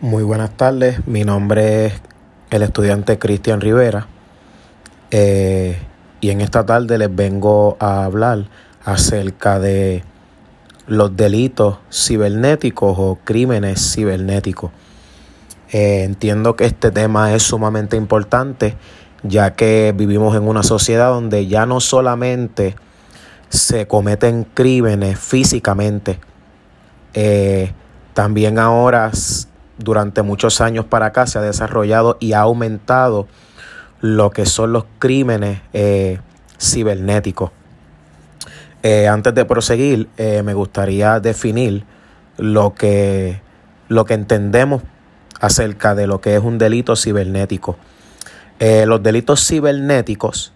Muy buenas tardes, mi nombre es el estudiante Cristian Rivera eh, y en esta tarde les vengo a hablar acerca de los delitos cibernéticos o crímenes cibernéticos. Eh, entiendo que este tema es sumamente importante ya que vivimos en una sociedad donde ya no solamente se cometen crímenes físicamente, eh, también ahora durante muchos años para acá se ha desarrollado y ha aumentado lo que son los crímenes eh, cibernéticos. Eh, antes de proseguir, eh, me gustaría definir lo que, lo que entendemos acerca de lo que es un delito cibernético. los delitos cibernéticos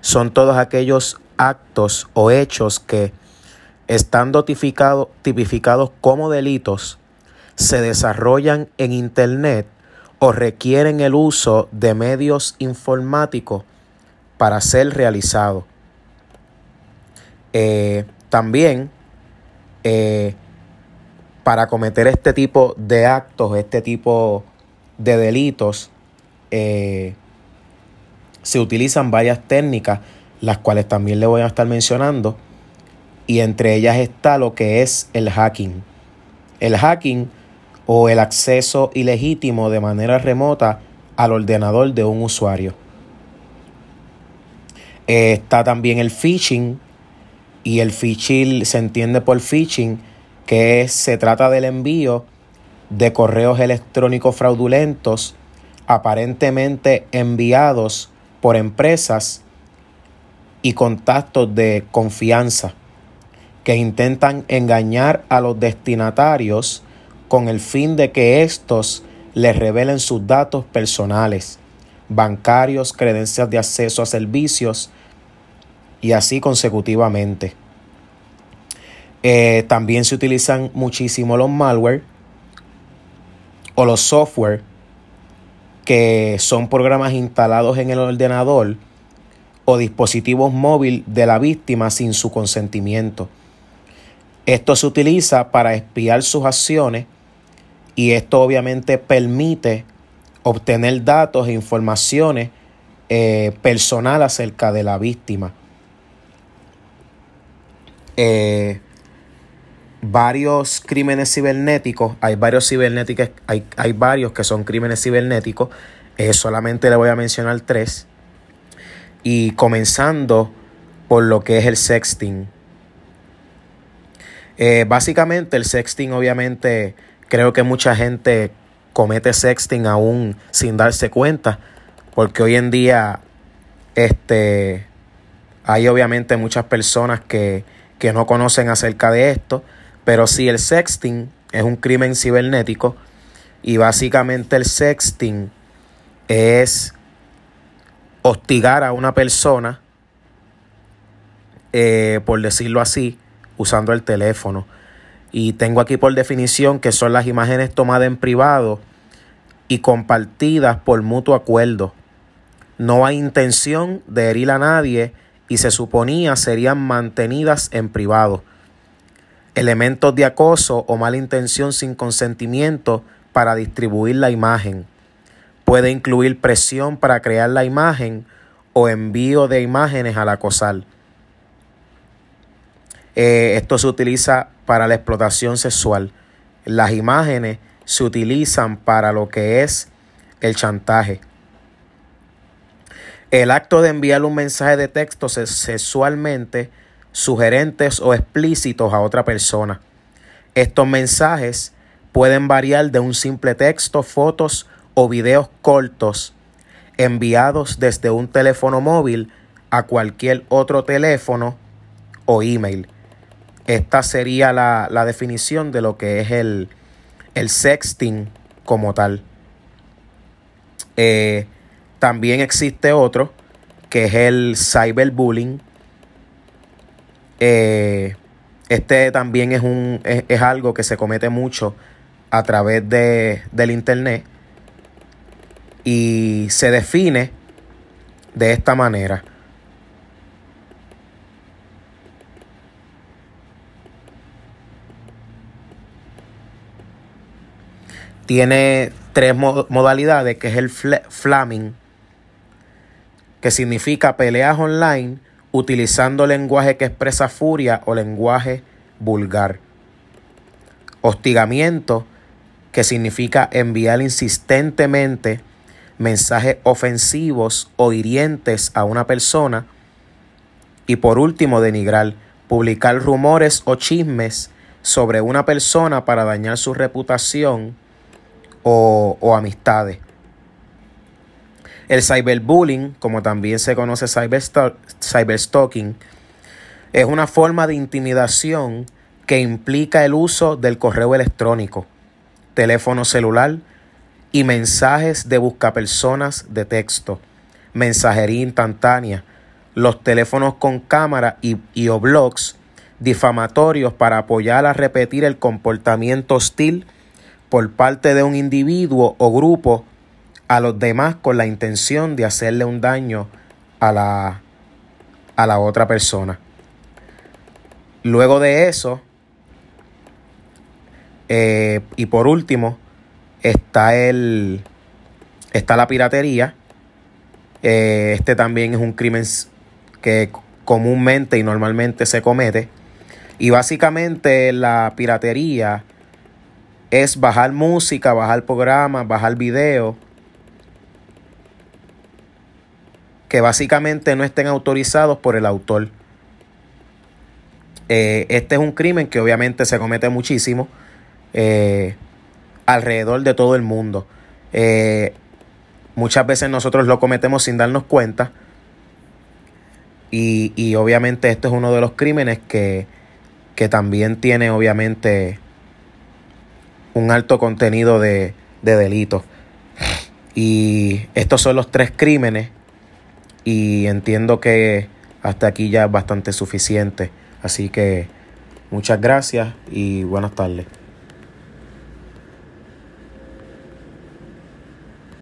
son todos aquellos actos o hechos que están tipificados como delitos se desarrollan en Internet o requieren el uso de medios informáticos para ser realizados. Eh, también, eh, para cometer este tipo de actos, este tipo de delitos, eh, se utilizan varias técnicas, las cuales también le voy a estar mencionando, y entre ellas está lo que es el hacking. El hacking o el acceso ilegítimo de manera remota al ordenador de un usuario. está también el phishing y el phishing se entiende por phishing que se trata del envío de correos electrónicos fraudulentos aparentemente enviados por empresas y contactos de confianza que intentan engañar a los destinatarios con el fin de que éstos les revelen sus datos personales, bancarios, credencias de acceso a servicios y así consecutivamente. Eh, también se utilizan muchísimo los malware o los software que son programas instalados en el ordenador o dispositivos móviles de la víctima sin su consentimiento. Esto se utiliza para espiar sus acciones y esto obviamente permite obtener datos e informaciones eh, personal acerca de la víctima. Eh, varios crímenes cibernéticos, hay varios cibernéticos, hay, hay varios que son crímenes cibernéticos, eh, solamente le voy a mencionar tres. Y comenzando por lo que es el sexting. básicamente el sexting obviamente Creo que mucha gente comete sexting aún sin darse cuenta, porque hoy en día este, hay obviamente muchas personas que, que no conocen acerca de esto, pero sí el sexting es un crimen cibernético y básicamente el sexting es hostigar a una persona, eh, por decirlo así, usando el teléfono. Y tengo aquí por definición que son las imágenes tomadas en privado y compartidas por mutuo acuerdo. No hay intención de herir a nadie y se suponía serían mantenidas en privado. Elementos de acoso o mala intención sin consentimiento para distribuir la imagen. Puede incluir presión para crear la imagen o envío de imágenes al acosar. Eh, esto se utiliza para la explotación sexual. Las imágenes se utilizan para lo que es el chantaje. El acto de enviar un mensaje de texto sexualmente sugerentes o explícitos a otra persona. Estos mensajes pueden variar de un simple texto, fotos o videos cortos enviados desde un teléfono móvil a cualquier otro teléfono o email. Esta sería la, definición de lo que es el, sexting como tal. Eh, también existe otro que es el cyberbullying. Eh, este también es, un, es, algo que se comete mucho a través de, del internet y se define de esta manera. Tiene tres modalidades, que es el flaming, que significa peleas online utilizando lenguaje que expresa furia o lenguaje vulgar. Hostigamiento, que significa enviar insistentemente mensajes ofensivos o hirientes a una persona. Y por último, denigrar, publicar rumores o chismes sobre una persona para dañar su reputación o, amistades. El cyberbullying, como también se conoce cyberstalking, es una forma de intimidación que implica el uso del correo electrónico, teléfono celular y mensajes de buscapersonas de texto, mensajería instantánea, los teléfonos con cámara y, y o blogs difamatorios para apoyar a repetir el comportamiento hostil por parte de un individuo o grupo a los demás con la intención de hacerle un daño a la, a la otra persona. Luego de eso, eh, y por último, está el está la piratería. Eh, este también es un crimen que comúnmente y normalmente se comete. Y básicamente la piratería es bajar música, bajar programas, bajar video que básicamente no estén autorizados por el autor. Eh, este es un crimen que obviamente se comete muchísimo eh, alrededor de todo el mundo. Eh, muchas veces nosotros lo cometemos sin darnos cuenta. Y, y, obviamente este es uno de los crímenes que, que también tiene obviamente un alto contenido de, de delitos. Y estos son los tres crímenes y entiendo que hasta aquí ya es bastante suficiente. Así que muchas gracias y buenas tardes.